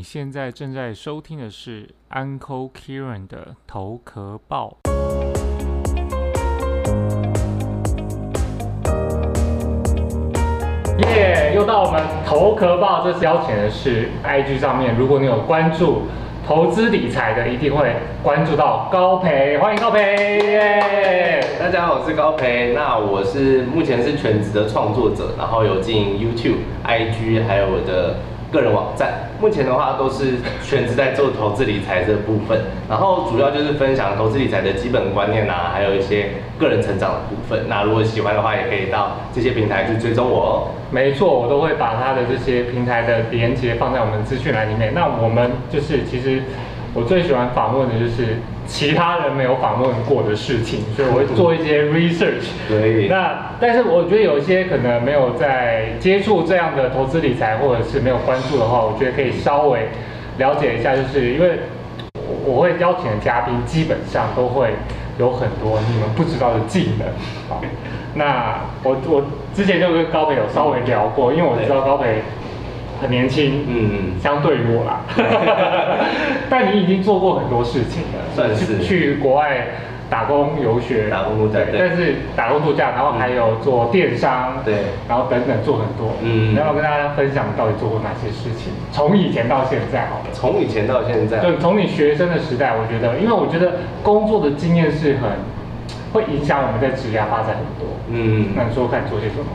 你现在正在收听的是 Uncle Kieran 的头壳报。耶，又到我们头壳报，这次邀请的是 IG 上面，如果你有关注投资理财的，一定会关注到高培，欢迎高培。耶！大家好，我是高培。那我是目前是全职的创作者，然后有经营 YouTube、IG，还有我的个人网站。目前的话都是全职在做投资理财这部分，然后主要就是分享投资理财的基本观念啊，还有一些个人成长的部分。那如果喜欢的话，也可以到这些平台去追踪我哦。没错，我都会把他的这些平台的连接放在我们资讯栏里面。那我们就是其实我最喜欢访问的就是其他人没有访问过的事情，所以我会做一些 research。对。那但是我觉得有一些可能没有在接触这样的投资理财，或者是没有关注的话，我觉得可以稍微了解一下，就是因为我会邀请的嘉宾基本上都会有很多你们不知道的技能。好，那我我之前就跟高培有稍微聊过，因为我知道高培很年轻，嗯，相对于我啦，但你已经做过很多事情了，算是。去去国外打工游学，打工度假对但是打工度假，然后还有做电商，对。然后等等做很多，嗯嗯，然后跟大家分享到底做过哪些事情，从以前到现在好了。从以前到现在，对从你学生的时代，我觉得，因为我觉得工作的经验是很会影响我们在职业发展很多。嗯，那你说看做些什么？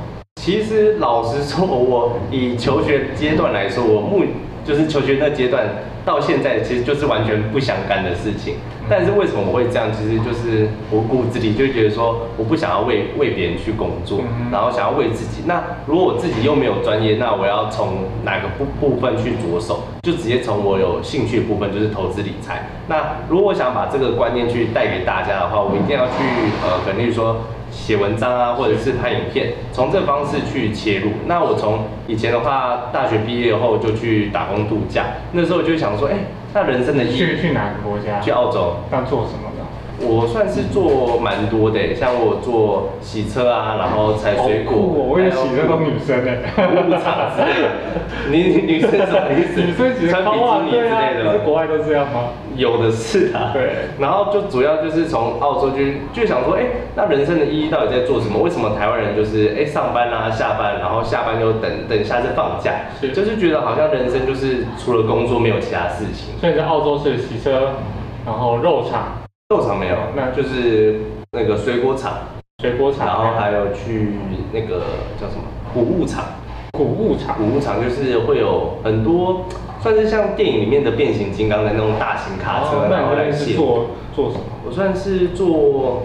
其实老实说，我以求学阶段来说，我目就是求学那阶段到现在，其实就是完全不相干的事情。但是为什么我会这样？其实就是我骨子里就觉得说，我不想要为为别人去工作嗯，然后想要为自己。那如果我自己又没有专业，那我要从哪个部部分去着手？就直接从我有兴趣的部分，就是投资理财。那如果我想把这个观念去带给大家的话，我一定要去呃，可能例如说。写文章啊，或者是拍影片，从这个方式去切入。那我从以前的话，大学毕业后就去打工度假，那时候我就想说，哎、那人生的意义，去去哪个国家？去澳洲。那做什么的？我算是做蛮多的，像我做洗车啊，然后采水果，哦！我也洗那种女生的。你你女生什么意思？女生洗穿比基尼之类的吗可是。国外都这样吗？有的是啊，对然后就主要就是从澳洲就就想说，哎，那人生的意义到底在做什么？为什么台湾人就是哎上班啊下班，然后下班就等等下次放假，是就是觉得好像人生就是除了工作没有其他事情。所以在澳洲是洗车，然后肉厂、肉厂没有，那就是那个水果厂，水果厂，然后还有去那个叫什么谷物厂。谷物厂。谷物厂就是会有很多，算是像电影里面的变形金刚的那种大型卡车，哦那你那边然后来卸做做什么？我算是做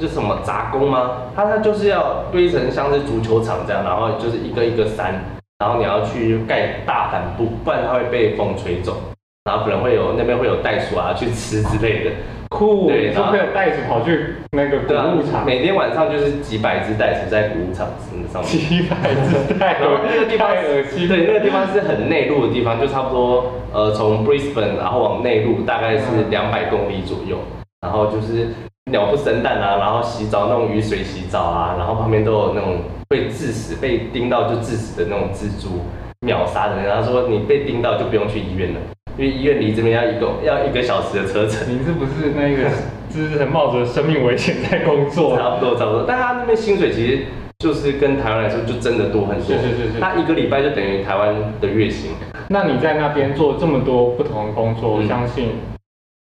就什么杂工吗？它它就是要堆成像是足球场这样，然后就是一个一个山，然后你要去盖大帆布，不然它会被风吹走，然后可能会有那边会有袋鼠啊去吃之类的。酷，对然后说没有袋子跑去那个谷物厂，，每天晚上就是几百只袋鼠在谷物场上面。几百只袋，子 那个地方太恶心。对，那个地方是很内陆的地方，就差不多呃从 Brisbane 然后往内陆大概是嗯两百公里左右，然后就是鸟不生蛋啊，然后洗澡那种雨水洗澡啊，然后旁边都有那种被致死、被叮到就致死的那种蜘蛛秒杀的人，然后说你被叮到就不用去医院了，因为医院离这边要一个要一个小时的车程。你是不是那个就是很冒着生命危险在工作？差不多差不多，但他那边薪水其实就是跟台湾来说就真的多很多，是是是是他一个礼拜就等于台湾的月薪。那你在那边做这么多不同的工作，我嗯相信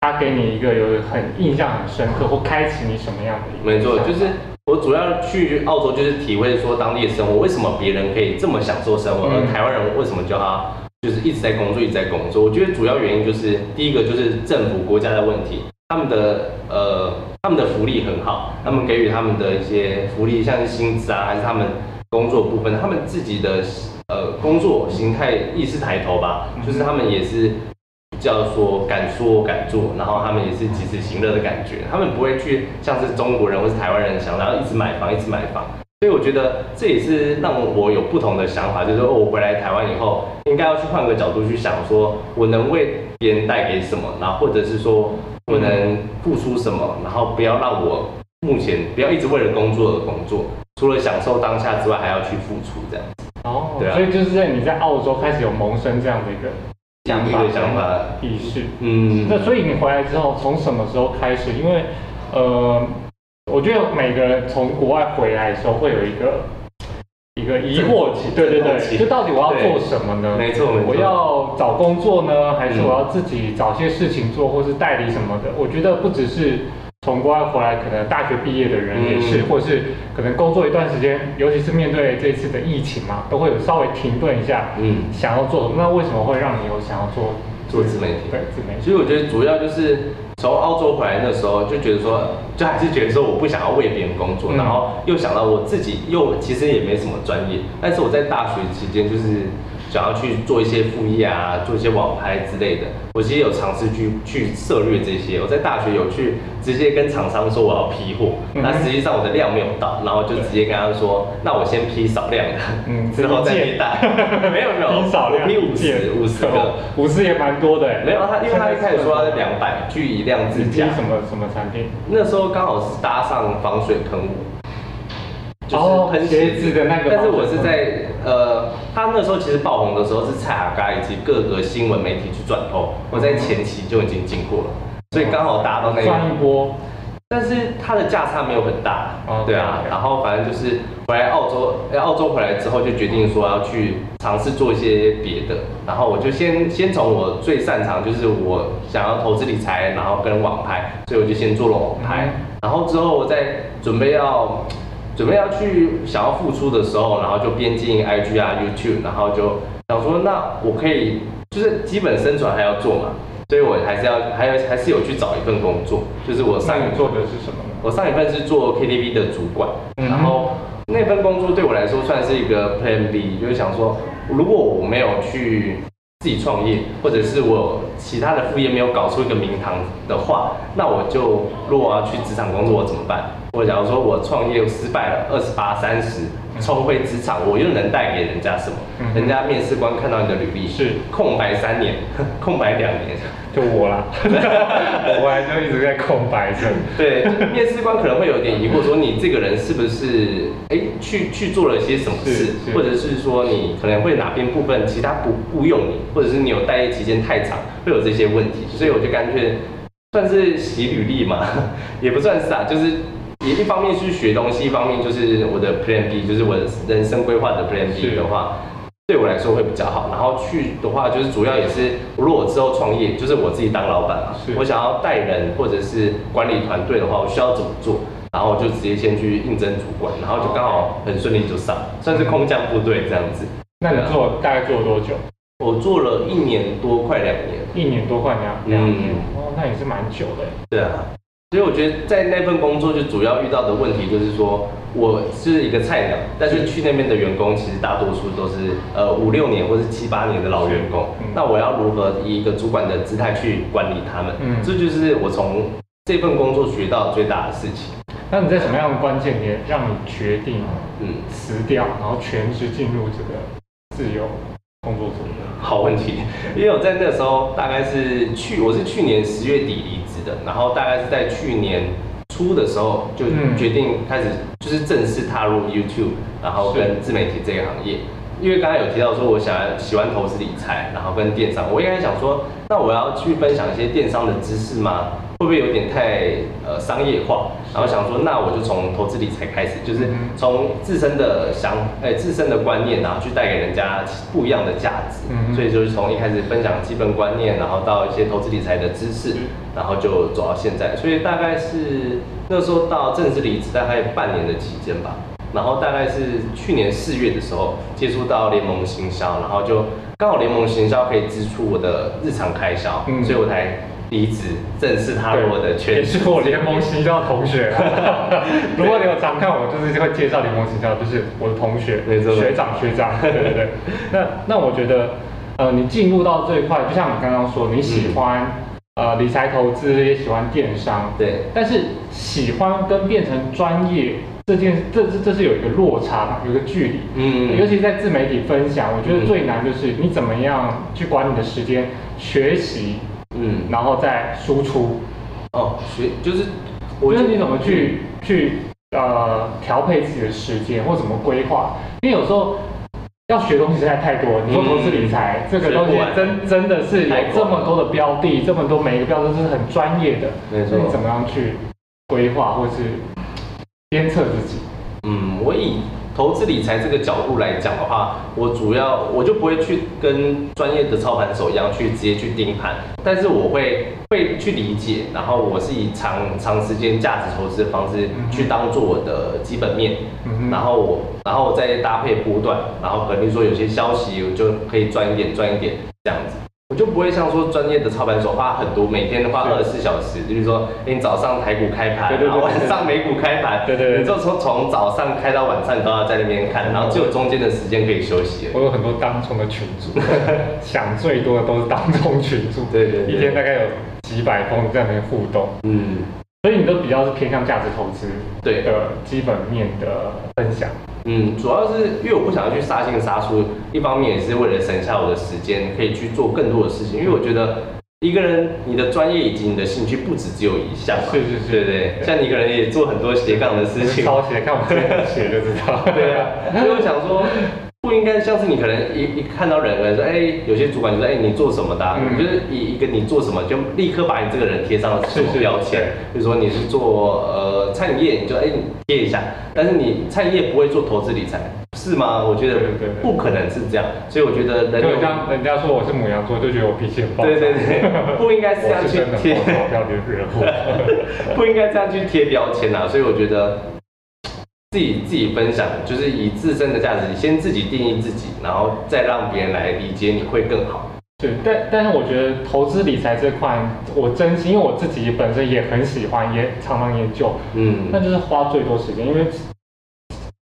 他给你一个有很印象很深刻，或开启你什么样的没错，就是我主要去澳洲就是体会说当地的生活，为什么别人可以这么享受生活，嗯而台湾人为什么就要就是一直在工作，一直在工作？我觉得主要原因就是第一个就是政府国家的问题，他们的呃他们的福利很好，他们给予他们的一些福利，像是薪资啊，还是他们工作部分，他们自己的呃工作形态意识抬头吧，就是他们也是叫说敢说敢做，然后他们也是及时行乐的感觉，他们不会去像是中国人或是台湾人想，然后一直买房一直买房。所以我觉得这也是让我有不同的想法，就是说哦我回来台湾以后，应该要去换个角度去想，说我能为别人带给什么，然后或者是说我能付出什么，然后不要让我目前不要一直为了工作而工作，除了享受当下之外，还要去付出这样。哦，对啊所以就是在你在澳洲开始有萌生这样的一个想法、想法，意识。嗯，那所以你回来之后，从什么时候开始？因为呃，我觉得每个人从国外回来的时候会有一个一个疑惑期，对对对，就到底我要做什么呢？没错我要找工作呢，还是我要自己找些事情做，或是代理什么的？我觉得不只是从国外回来，可能大学毕业的人也是，嗯或是可能工作一段时间，尤其是面对这次的疫情嘛，都会有稍微停顿一下，嗯想要做什么？那为什么会让你有想要做做自媒体对，自媒体。其实我觉得主要就是从澳洲回来那时候就觉得说，就还是觉得说我不想要为别人工作，嗯。然后又想到我自己又其实也没什么专业，但是我在大学期间就是想要去做一些副业啊，做一些网拍之类的，我其实有尝试去去涉略这些。我在大学有去直接跟厂商说我要批货，嗯那实际上我的量没有到，然后就直接跟他说，那我先批少量的，嗯之后再批大，没有没有，批少量我批五十五十个。，五十也蛮多的哎。没有他，因为他一开始说他是两百，据以量制价。什么什么产品？那时候刚好是搭上防水喷雾，就是哦喷鞋子的那个但是我是在呃，他那时候其实爆红的时候是蔡阿嘎以及各个新闻媒体去转透，我在前期就已经经过了，所以刚好搭到那个。赚一波，但是它的价差没有很大，哦对啊然后反正就是回来澳洲，哎澳洲回来之后就决定说要去尝试做一些别的，然后我就先先从我最擅长就是我想要投资理财，然后跟网拍，所以我就先做了网拍，嗯。然后之后我再准备要准备要去想要付出的时候，然后就边经营 IG 啊 YouTube，然后就想说那我可以就是基本生存还要做嘛，所以我还是要还有还是有去找一份工作，就是我上一做的是什么？我上一份是做 KTV 的主管，嗯然后那份工作对我来说算是一个 Plan B，就是想说，如果我没有去自己创业，或者是我其他的副业没有搞出一个名堂的话，那我就如果我要去职场工作，我怎么办？或者假如说我创业失败了，二十八、三十，重回职场，我又能带给人家什么？人家面试官看到你的履历是空白三年，空白两年。就我啦，我回来就一直在空白着。对，面试官可能会有点疑惑，说你这个人是不是哎去去做了些什么事或者是说你可能会哪边部分其他不雇佣你，或者是你有待业期间太长，会有这些问题，所以我就干脆算是洗履历嘛，也不算是啊，就是也一方面是学东西，一方面就是我的 Plan B，就是我的人生规划的 Plan B 的话。对我来说会比较好，然后去的话就是主要也是，如果我之后创业，就是我自己当老板嘛是，我想要带人或者是管理团队的话，我需要怎么做？然后我就直接先去应征主管，然后就刚好很顺利就上，算是空降部队这样子。那你做大概做了多久？我做了一年多，快两年。一年多快两两年嗯哦，那也是蛮久的。对啊，所以我觉得在那份工作就主要遇到的问题就是说，我是一个菜鸟，但是去那边的员工其实大多数都是呃五六年或是七八年的老员工嗯，那我要如何以一个主管的姿态去管理他们？嗯这就是我从这份工作学到最大的事情。那你在什么样的关键点让你决定嗯，辞掉，然后全职进入这个自由工作者？好问题，因为我在那时候大概是去，我是去年十月底离职的，然后大概是在去年初的时候就嗯决定开始就是正式踏入 YouTube，然后跟自媒体这个行业。因为刚才有提到说，我想要喜欢投资理财，然后跟电商，我一开始想说，那我要去分享一些电商的知识吗？会不会有点太呃商业化？然后想说，那我就从投资理财开始，就是嗯从自身的想，哎、自身的观念，然后去带给人家不一样的价值。嗯所以就是从一开始分享基本观念，然后到一些投资理财的知识，然后就走到现在。所以大概是那时候到正式离职大概半年的期间吧。然后大概是去年四月的时候接触到联盟行销，然后就刚好联盟行销可以支出我的日常开销，嗯所以我才离职，正式踏入我的圈也。是我联盟行销的同学啊。如果你有常看我，就是会介绍联盟行销，就是我的同学，学长学长，对对对。那那我觉得，呃，你进入到这一块，就像你刚刚说，你喜欢、呃理财投资，也喜欢电商，对，但是喜欢跟变成专业这件，这这这是有一个落差嘛，有一个距离。嗯尤其在自媒体分享，我觉得最难就是你怎么样去管你的时间，学习，嗯，然后再输出。哦，学就是我觉得你怎么去去呃调配自己的时间，或怎么规划？因为有时候要学东西实在太多。你说投资理财、这个东西真真的是有这么多的标的，这么多每一个标的都是很专业的，没错你怎么样去规划或是鞭策自己？嗯，我以投资理财这个角度来讲的话，我主要我就不会去跟专业的操盘手一样去直接去盯盘，但是我会会去理解，然后我是以长长时间价值投资的方式去当做我的基本面，嗯然后我然后再搭配波段，然后可能说有些消息我就可以赚一点赚一点这样子。我就不会像说专业的操盘手花很多，每天花是。二十四小时，就是说，哎，你早上台股开盘，对对对然后晚上美股开盘，对对对你就从从早上开到晚上，你都要在那边看，然后只有中间的时间可以休息。我有很多当冲的群主，想最多的都是当冲群主，对对对。一天大概有几百封在那边互动，嗯，所以你都比较是偏向价值投资对的基本面的分享。嗯，主要是因为我不想要去杀进杀出，一方面也是为了省下我的时间，可以去做更多的事情。因为我觉得一个人你的专业以及你的兴趣不止只有一项嘛，是是是对不对？像你一个人也做很多斜杠的事情，抄写，看我之前写就知道。对啊，所以我想说，不应该像是你可能一一看到人，可能说，哎、有些主管就说，哎、你做什么的、啊？就是以一个你做什么，就立刻把你这个人贴上了什么标签，比如说你是做呃餐饮业，你就哎、你贴一下，但是你餐饮业不会做投资理财，是吗？我觉得不可能是这样，所以我觉得人有就像人家说我是母羊座，就觉得我脾气很暴躁。对对对，不应该是这样去贴。暴躁，不要惹惹我。不应该这样去贴标签啊，所以我觉得自己自己分享，就是以自身的价值，先自己定义自己，然后再让别人来理解你会更好。对，但但是我觉得投资理财这块，我真心，因为我自己本身也很喜欢，也常常研究，嗯。那就是花最多时间，因为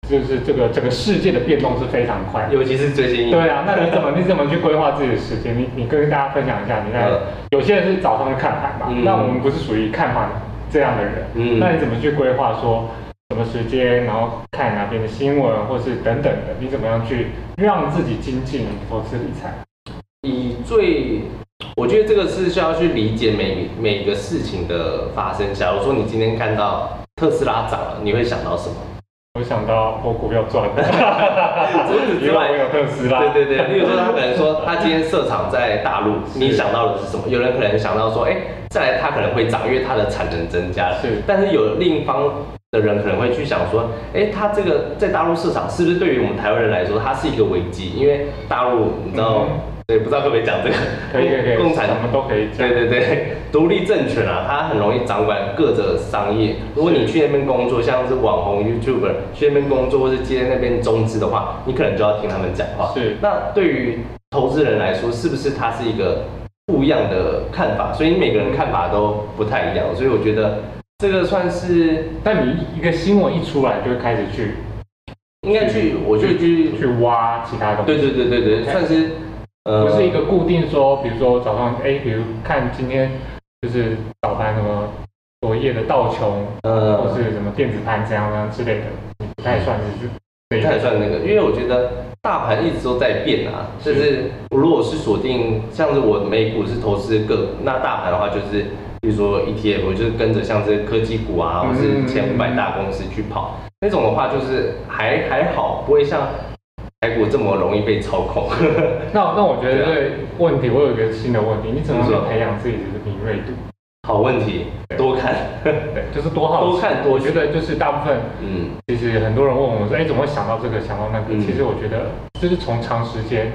就是这个整个世界的变动是非常快。尤其是最近对啊，那你怎么 你怎么去规划自己的时间？你你跟大家分享一下，你看、嗯。有些人是早上去看盘嘛，嗯。那我们不是属于看盘这样的人，嗯。那你怎么去规划说什么时间，然后看哪边的新闻，或是等等的，你怎么样去让自己精进投资理财？以最，我觉得这个是需要去理解每每个事情的发生。假如说你今天看到特斯拉涨了，你会想到什么？我想到我股票赚了，除此之有特斯拉，对对对，例如说他可能说他今天设厂在大陆，你想到的是什么？有人可能想到说，哎，再来它可能会涨，因为它的产能增加了。是但是有另一方的人可能会去想说，哎，他这个在大陆市场是不是对于我们台湾人来说，它是一个危机？因为大陆你知道，嗯对，不知道可不可以讲这个？可以可以可以，共产什么都可以讲。对对对，独立政权啊，它很容易掌管各个商业。如果你去那边工作，像是网红 YouTuber 去那边工作，或是接那边中资的话，你可能就要听他们讲话。是那对于投资人来说，是不是它是一个不一样的看法？所以每个人看法都不太一样，所以我觉得这个算是但你一个新闻一出来，就会开始去应该去，我就去，去挖其他东西。对对对对对，算是呃不是一个固定说，比如说早上，哎，比如看今天就是早盘什么昨夜的道琼，或呃，是什么电子盘怎样怎样之类的，不太算是不太。算那个，因为我觉得大盘一直都在变啊。就是如果是锁定，像是我美股是投资个股，那大盘的话就是，比如说 ETF，就是跟着像是科技股啊，或是前五百大公司去跑。那种的话就是还还好，不会像台股这么容易被操控。那那我觉得对问题，我有一个新的问题，你怎么去培养自己的敏锐度？好问题，多看。对，就是多好多看多我觉得就是大部分，嗯，其实很多人问我说，哎，怎么会想到这个，想到那个？嗯其实我觉得就是从长时间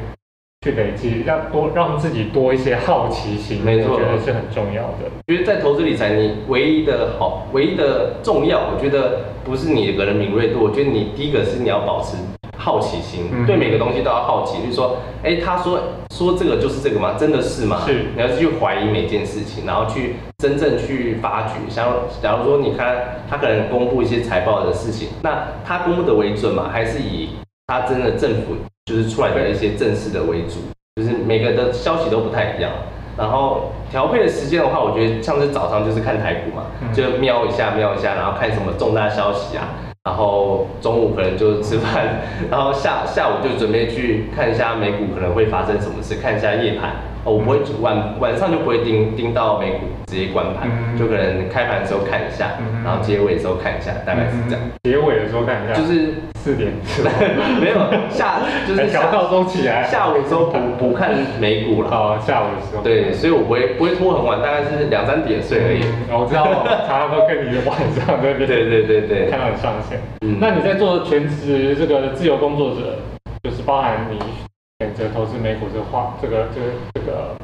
去累积，让多让自己多一些好奇心，没错我觉得是很重要的。觉得在投资理财，你唯一的好，唯一的重要，我觉得不是你个人敏锐度，我觉得你第一个是你要保持好奇心，嗯对每个东西都要好奇，就是说，哎，他说说这个就是这个吗？真的是吗？是你要去怀疑每件事情，然后去真正去发掘。像假如说你看他可能公布一些财报的事情，那他公布的为准吗？还是以他真的政府就是出来的一些正式的为主？就是每个的消息都不太一样。然后调配的时间的话，我觉得像是早上就是看台股嘛，嗯就瞄一下瞄一下，然后看什么重大消息啊。然后中午可能就吃饭，然后下下午就准备去看一下美股可能会发生什么事，看一下夜盘，哦我不会晚晚上就不会盯盯到美股直接关盘，嗯就可能开盘的时候看一下，嗯然后结尾的时候看一下，大概是这样。嗯结尾的时候看一下，就是 四点 没有下 就是还调下闹钟起来，下午的时候不不看美股了，哦，下午的时候，对，所以我不会不会拖很晚，大概是两三点睡而已。嗯我知道，常常都跟你的晚上在那边对对对对看到你上线。嗯那你在做全职这个自由工作者，就是包含你选择投资美股这个话，这个这个这个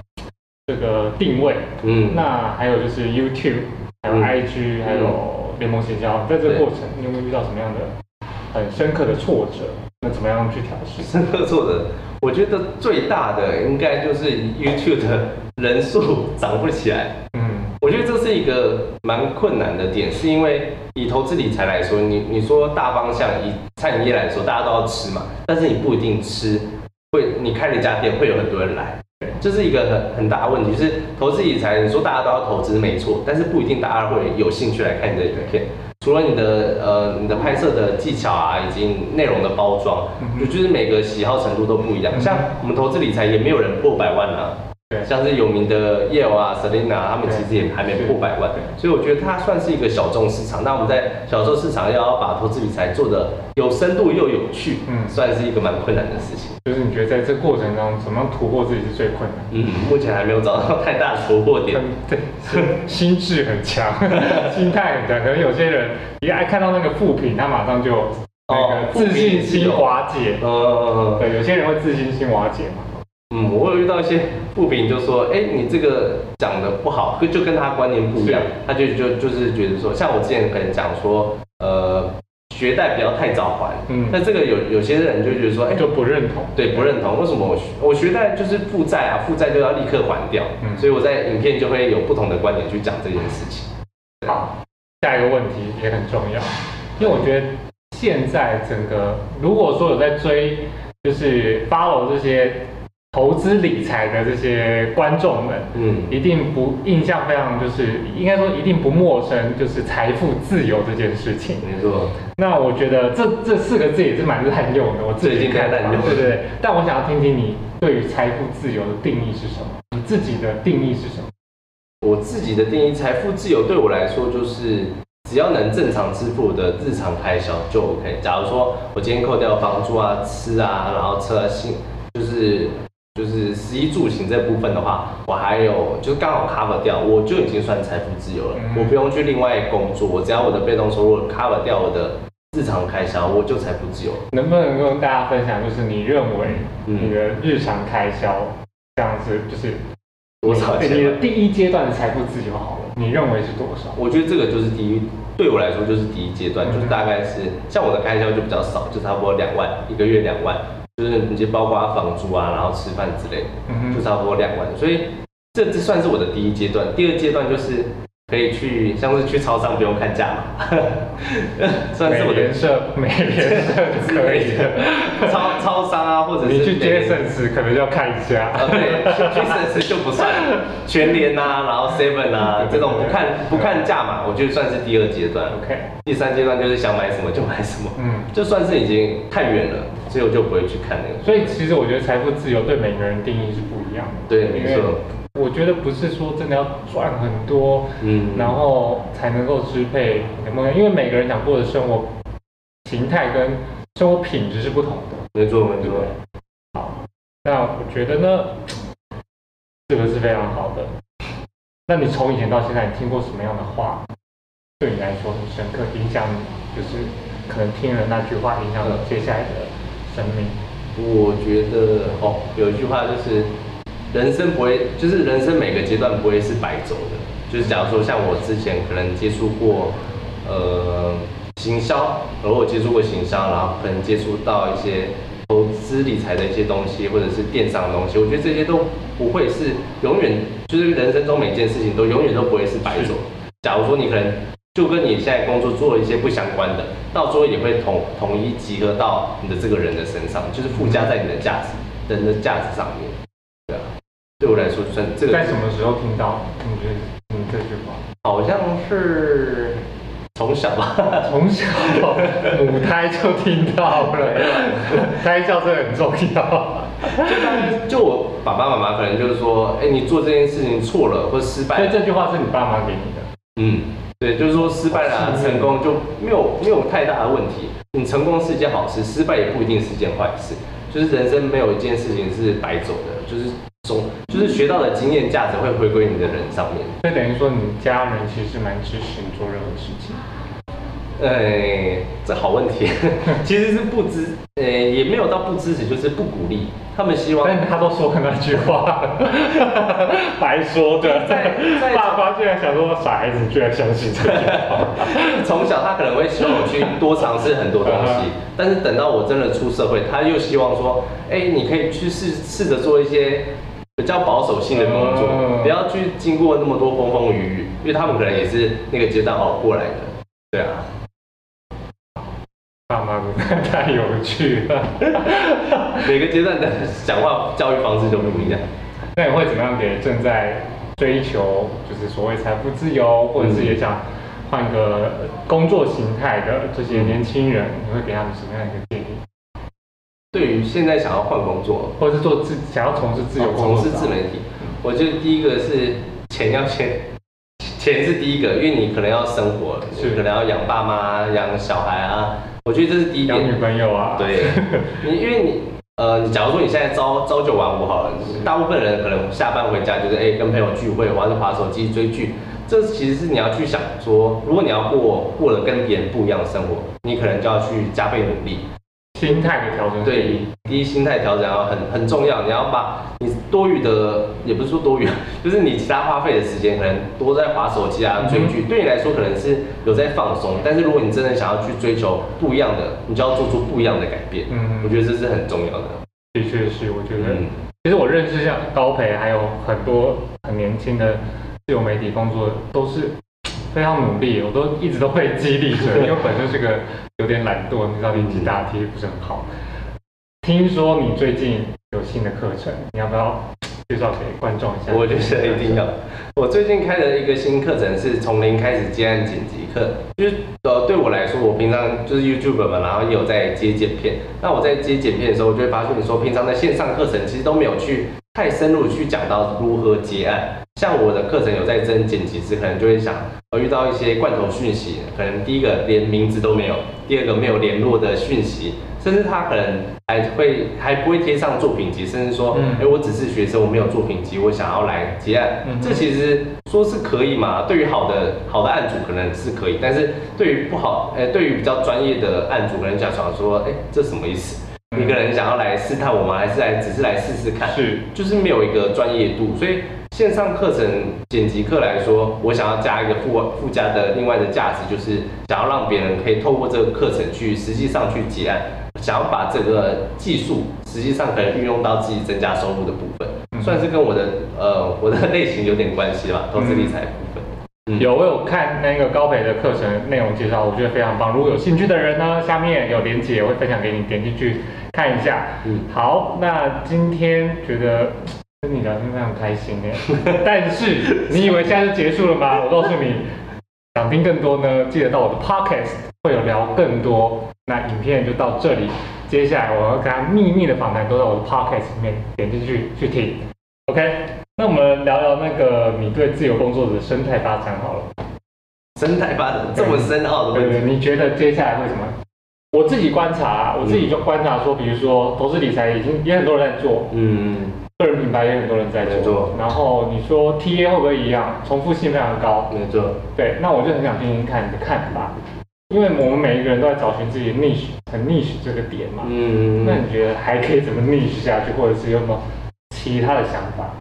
这个定位，嗯，那还有就是 YouTube，还有嗯 IG，、还有联盟行销，在这个过程，你有没有遇到什么样的很深刻的挫折？那怎么样去调试？深刻挫折，我觉得最大的应该就是 YouTube 的人数涨不起来。嗯我觉得这是一个蛮困难的点，是因为以投资理财来说，你你说大方向，以餐饮业来说，大家都要吃嘛，但是你不一定吃，会你开了一家店，会有很多人来，这是一个很很大的问题。就是投资理财，你说大家都要投资没错，但是不一定大家会有兴趣来看你的影片。除了你的呃你的拍摄的技巧啊，以及内容的包装，就就是每个喜好程度都不一样。嗯像我们投资理财也没有人破百万啊，对像是有名的 Yale 啊、Selina，他们其实也还没破百万，所以我觉得它算是一个小众市场。那我们在小众市场要要把投资理财做的有深度又有趣，嗯算是一个蛮困难的事情。就是你觉得在这过程中，怎么样突破自己是最困难？嗯，目前还没有找到太大的突破点。对，心智很强，心态很强。可能有些人一爱看到那个副品，他马上就那哦个自信心瓦解。呃，对，有些人会自信心瓦解嘛。嗯，我有遇到一些不平，就说，哎、你这个讲的不好，就就跟他观念不一样，他就就就是觉得说，像我之前可能讲说，呃，学贷不要太早还，嗯那这个有有些人就觉得说，哎、就不认同。对，不认同。为什么我学我学贷就是负债啊？负债就要立刻还掉。嗯所以我在影片就会有不同的观点去讲这件事情。好，下一个问题也很重要，因为我觉得现在整个如果说有在追，就是 follow 这些投资理财的这些观众们，嗯，一定不印象非常就是应该说一定不陌生，就是财富自由这件事情。没错。那我觉得这这四个字也是蛮滥用的，我自己太滥用了对对对。但我想要听听你对于财富自由的定义是什么？你自己的定义是什么？我自己的定义，财富自由对我来说就是只要能正常支付我的日常开销就 OK。假如说我今天扣掉房租啊、吃啊，然后车啊、行就是就是食衣住行这部分的话，我还有就刚好 cover 掉，我就已经算财富自由了。嗯我不用去另外工作，我只要我的被动收入 cover 掉我的日常开销，我就财富自由了。能不能跟大家分享，就是你认为嗯你的日常开销这样子，就是多少钱你的第一阶段的财富自由好了，你认为是多少？我觉得这个就是第一，对我来说就是第一阶段，嗯就是大概是像我的开销就比较少，就差不多两万，一个月两万，就是你就包括房租啊，然后吃饭之类就差不多两万，所以这这算是我的第一阶段。第二阶段就是可以去，像是去超商不用看价嘛，算是我的美联社，美联社就可以的。超超商啊，或者是你去美联 Jasons 可能要看一下。啊，对，去去省市就不算，全联啊，然后 Seven 啊，这种不看不看价嘛，我觉得算是第二阶段。OK，第三阶段就是想买什么就买什么，嗯，就算是已经太远了，所以我就不会去看那个。所以其实我觉得财富自由对每个人定义是不一样的。对，没错，我觉得不是说真的要赚很多，嗯，然后才能够支配你的梦想，因为每个人想过的生活形态跟生活品质是不同的。没错没错对不对，？好，那我觉得呢，这个是非常好的。那你从以前到现在，你听过什么样的话，对你来说很深刻，影响你，就是可能听了那句话，影响了接下来的生命？我觉得哦，有一句话就是，人生不会，就是人生每个阶段不会是白走的。就是假如说像我之前可能接触过，呃，行销，然后我接触过行销，然后可能接触到一些投资理财的一些东西，或者是电商的东西，我觉得这些都不会是永远，就是人生中每件事情都永远都不会是白走。假如说你可能就跟你现在工作做了一些不相关的，到最后也会统统一集合到你的这个人的身上，就是附加在你的价值人的价值上面。对我来说算这个在什么时候听到你觉得你这句话？好像是从小吧，从小母胎就听到了，胎教真的很重要。就我爸爸妈妈可能就是说，哎，你做这件事情错了或失败，所以这句话是你爸妈给你的。嗯，对，就是说失败了、成功就没有没有太大的问题。你成功是一件好事，失败也不一定是一件坏事。就是人生没有一件事情是白走的，就是总就是学到的经验价值会回归你的人上面。所以等于说，你家人其实是蛮支持你做任何事情。哎，这好问题，其实是不支，呃，也没有到不支持，就是不鼓励。他们希望，但他都说了那句话，白说的。在在 爸爸居然想说，傻孩子居然相信这句话。从小他可能会希望我去多尝试很多东西，但是等到我真的出社会，他又希望说，哎，你可以去试试着做一些比较保守性的工作，不要去经过那么多风风雨雨，因为他们可能也是那个阶段熬过来的。对啊。爸妈 太有趣了，每个阶段的讲话教育方式都不一样。那你会怎么样给正在追求就是所谓财富自由，或者是也想换个工作形态的这些年轻人，你会给他们什么样一个？对于现在想要换工作，或者是做自想要从事自由从事自媒体，我觉得第一个是钱要先，钱是第一个，因为你可能要生活，是可能要养爸妈、养小孩啊。我觉得这是第一点。女朋友啊？对，你因为你呃，假如说你现在朝朝九晚五好了，大部分人可能下班回家就是哎跟朋友聚会，或者滑手机追剧。这其实是你要去想说，如果你要过过了跟别人不一样的生活，你可能就要去加倍努力。心态的调整，对，第一心态调整要很很重要。你要把你多余的，也不是说多余，就是你其他花费的时间，可能多在划手机啊、追剧，对你来说可能是有在放松。但是如果你真的想要去追求不一样的，你就要做出不一样的改变。嗯，我觉得这是很重要的。的确是，我觉得，其实我认识像高培，还有很多很年轻的自由媒体工作，都是。非常努力，我都一直都会激励着，因为本身是个有点懒惰，你知道年纪大，体力不是很好。听说你最近有新的课程，你要不要介绍给观众一下？我觉得一定要。我最近开的一个新课程是从零开始接案剪辑课，就是呃对我来说，我平常就是 YouTube 嘛，然后也有在接剪片。那我在接剪片的时候，我就会发现，你说平常在线上课程其实都没有去太深入去讲到如何接案。像我的课程有在增剪辑师，可能就会想，呃，遇到一些罐头讯息，可能第一个连名字都没有，第二个没有联络的讯息，甚至他可能还会还不会贴上作品集，甚至说，哎，我只是学生，我没有作品集，我想要来结案，这其实说是可以嘛？对于好的好的案主可能是可以，但是对于不好，哎，对于比较专业的案主，可能想想说，哎，这什么意思？一个人想要来试探我吗？还是来只是来试试看？是，就是没有一个专业度，所以。线上课程剪辑课来说，我想要加一个附附加的另外的价值，就是想要让别人可以透过这个课程去实际上去结案，想要把这个技术实际上可以运用到自己增加收入的部分，算是跟我的呃我的类型有点关系吧，投资理财部分。有我有看那个高培的课程内容介绍，我觉得非常棒。如果有兴趣的人呢，下面有链接，我会分享给你，点进去看一下。嗯，好，那今天觉得。跟你聊天非常开心哎，但是你以为现在就结束了吗？我告诉你，想听更多呢，记得到我的 podcast 会有聊更多。那影片就到这里，接下来我要跟他秘密的访谈都在我的 podcast 里面，点进去去听。OK，那我们聊聊那个你对自由工作者的生态发展好了。生态发展这么深奥的问题，你觉得接下来会什么？我自己观察，我自己就观察说，比如说投资理财已经也很多人在做，嗯。个人品牌也很多人在做，然后你说 TA 会不会一样，重复性非常高？没错。对，那我就很想听听看你的看法，因为我们每一个人都在找寻自己 niche 很 niche 这个点嘛。嗯。那你觉得还可以怎么 niche 下去，或者是有什么其他的想法？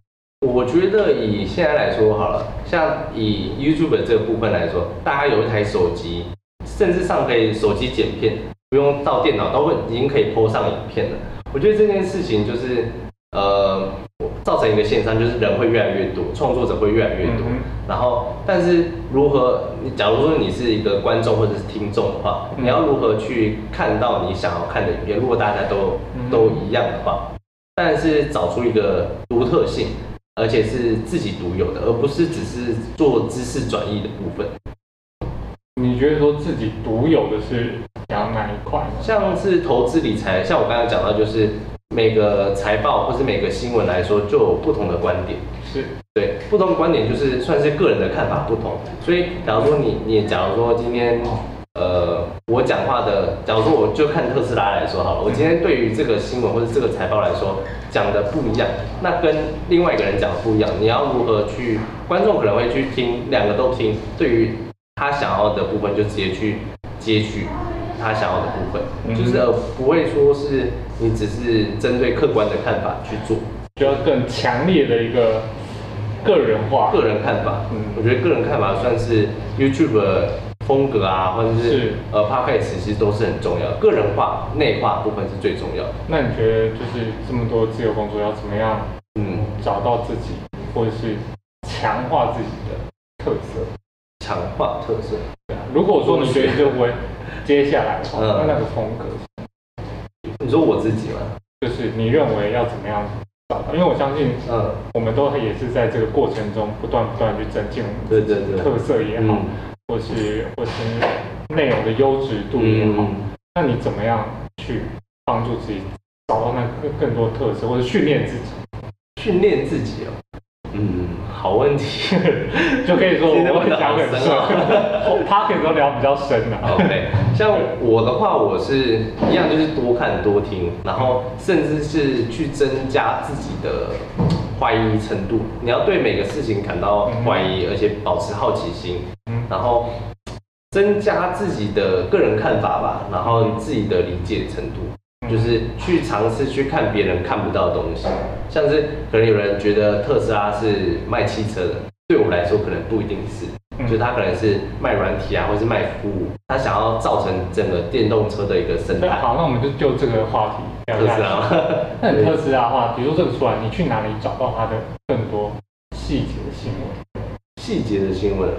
我觉得以现在来说好了，像以 YouTube 这个部分来说，大家有一台手机，甚至上可以手机剪片，不用到电脑都会已经可以播上影片了。我觉得这件事情就是。呃，造成一个现象就是人会越来越多，创作者会越来越多。然后，但是如何？你假如说你是一个观众或者是听众的话，你要如何去看到你想要看的影片？如果大家都都一样的话，但是找出一个独特性，而且是自己独有的，而不是只是做知识转移的部分。你觉得说自己独有的是讲哪一块呢？像是投资理财，像我刚才讲到，就是每个财报或是每个新闻来说，就有不同的观点。是对，不同的观点就是算是个人的看法不同。所以，假如说你你假如说今天呃我讲话的，假如说我就看特斯拉来说好了，我今天对于这个新闻或者这个财报来说讲的不一样，那跟另外一个人讲的不一样，你要如何去？观众可能会去听，两个都听，对于他想要的部分就直接去接取他想要的部分，嗯就是呃不会说是你只是针对客观的看法去做。就要更强烈的一个个人化。个人看法，嗯我觉得个人看法算是 YouTube 的风格啊，或者是是呃 Podcast 其实都是很重要，个人化、内化部分是最重要的。那你觉得就是这么多自由工作要怎么样嗯，找到自己，或者是强化自己的特色？强化特色。如果说你觉得就会接下来的话，嗯那那个风格你说我自己吗？就是你认为要怎么样找到？因为我相信嗯，我们都也是在这个过程中不断不断去增进我们对对对，特色也好，嗯或是或是内容的优质度也好。嗯，那你怎么样去帮助自己找到那更更多特色，或者训练自己？训练自己哦。嗯，好问题。就可以说我们会讲很深问得好深，他可以都聊比较深的、啊。OK，像我的话，我是一样，就是多看多听，然后甚至是去增加自己的怀疑程度。你要对每个事情感到怀疑，而且保持好奇心，嗯然后增加自己的个人看法吧，然后自己的理解程度。就是去尝试去看别人看不到的东西，像是可能有人觉得特斯拉是卖汽车的，对我们来说可能不一定是，嗯就是他可能是卖软体啊，或是卖服务，他想要造成整个电动车的一个生态。那好，那我们就就这个话题聊。特斯拉吗，那你特斯拉的话，比如说这个出来，你去哪里找到它的更多细节的新闻？细节的新闻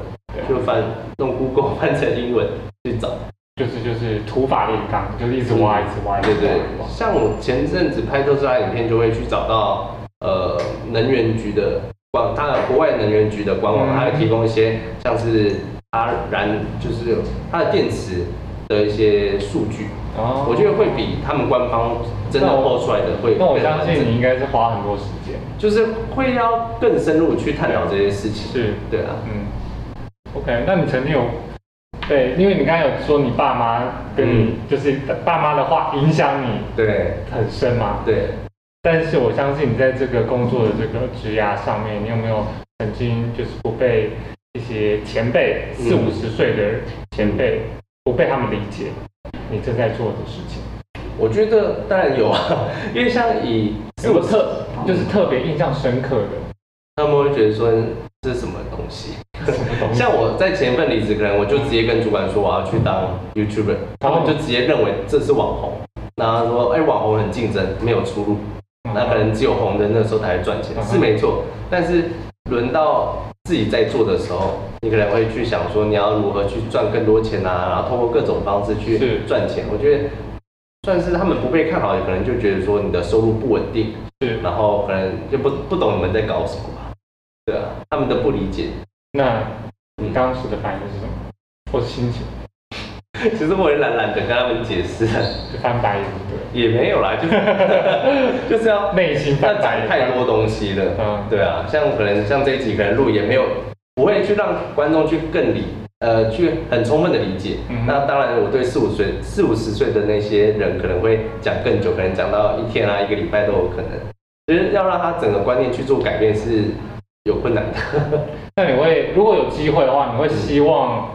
就翻用 Google 翻成英文去找。就是就是土法炼钢，就是一直挖，一直挖，对对像我前阵子拍特斯拉影片，就会去找到呃能源局的官，它的国外能源局的官网，嗯。它会提供一些像是它燃，就是它的电池的一些数据，哦。我觉得会比他们官方真的那我 PO 出来的会那我相信你应该是花很多时间。就是会要更深入去探讨这些事情。是，对啊，嗯，OK，那你曾经有对，因为你刚才有说你爸妈跟你、嗯就是爸妈的话影响你对很深嘛？对，但是我相信你在这个工作的这个职涯上面，你有没有曾经就是不被一些前辈嗯四五十岁的前辈不被他们理解你正在做的事情？我觉得当然有啊，因为像以有没有特就是特别印象深刻的他们会觉得说这是什么东西？像我在前一份离职，可能我就直接跟主管说我要去当 YouTuber，他们就直接认为这是网红。那他说，哎、网红很竞争，没有出路，那可能只有红的那时候才会赚钱，嗯是没错。但是轮到自己在做的时候，你可能会去想说，你要如何去赚更多钱啊，然后通过各种方式去赚钱。我觉得算是他们不被看好，可能就觉得说你的收入不稳定，是然后可能就不不懂你们在搞什么吧。对啊，他们都不理解。那你当时的反应是什么？或是心情？其实我也懒懒得跟他们解释，就翻白眼对也没有啦，就是 就是要？内心要翻白太多东西了。嗯，对啊，像可能像这一集可能录也没有，不会去让观众去更理，呃，去很充分的理解。嗯那当然，我对四五岁、四五十岁的那些人可能会讲更久，可能讲到一天啊、一个礼拜都有可能。其实要让他整个观念去做改变是有困难的。那你会如果有机会的话，你会希望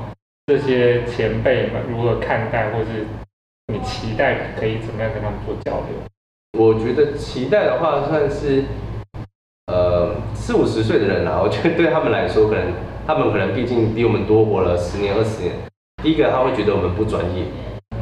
这些前辈们如何看待，或是你期待可以怎么样跟他们做交流？我觉得期待的话，算是呃四五十岁的人啊，我觉得对他们来说，可能他们可能毕竟比我们多活了十年二十年。第一个他会觉得我们不专业，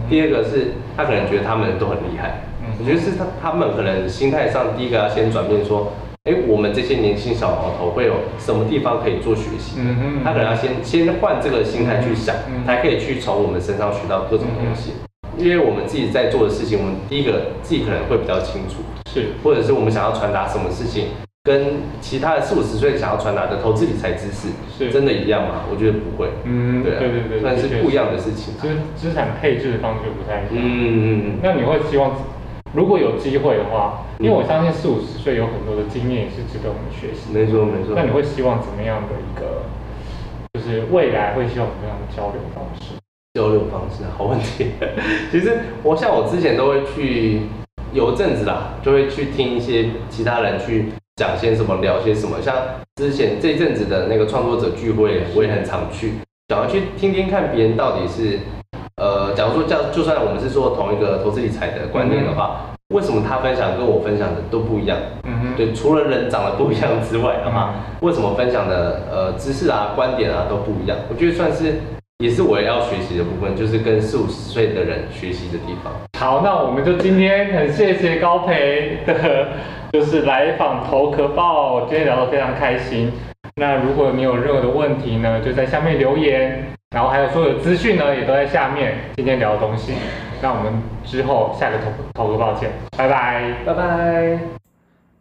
第二个是他可能觉得他们都很厉害。嗯我觉得是他他们可能心态上，第一个要先转变说，哎，我们这些年轻小毛头会有什么地方可以做学习？嗯哼他可能要先先换这个心态去想，嗯才可以去从我们身上学到各种东西。因为我们自己在做的事情，我们第一个自己可能会比较清楚，是或者是我们想要传达什么事情，跟其他的四五十岁想要传达的投资理财知识是真的一样吗？我觉得不会。嗯，对啊，对对对，算是不一样的事情。资资产配置的方式不太一样。嗯嗯嗯，那你会希望，如果有机会的话，因为我相信四五十岁有很多的经验也是值得我们学习。没错没错。那你会希望怎么样的一个，就是未来会希望怎么样的交流方式？交流方式，好问题。其实我像我之前都会去，有阵子啦，就会去听一些其他人去讲些什么，聊些什么。像之前这一阵子的那个创作者聚会，我也很常去，想要去听听看别人到底是，呃，假如说叫就算我们是做同一个投资理财的观念的话，为什么他分享跟我分享的都不一样？嗯哼，对，除了人长得不一样之外的话，为什么分享的呃知识啊、观点啊都不一样？我觉得算是也是我要学习的部分，就是跟四五十岁的人学习的地方。好，那我们就今天很谢谢高培的，就是来访投壳报，今天聊得非常开心。那如果你有任何的问题呢，就在下面留言，然后还有所有的资讯呢，也都在下面。今天聊的东西，那我们之后下个投投个报见，拜拜，拜拜。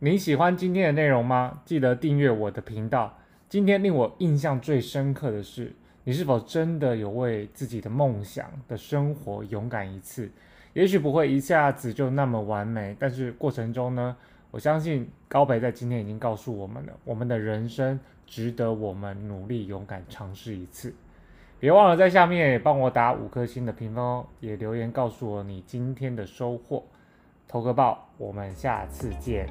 你喜欢今天的内容吗？记得订阅我的频道。今天令我印象最深刻的是，你是否真的有为自己的梦想的生活勇敢一次？也许不会一下子就那么完美，但是过程中呢，我相信高培在今天已经告诉我们了，我们的人生值得我们努力勇敢尝试一次。别忘了在下面帮我打五颗星的评分哦，也留言告诉我你今天的收获。投个报，我们下次见。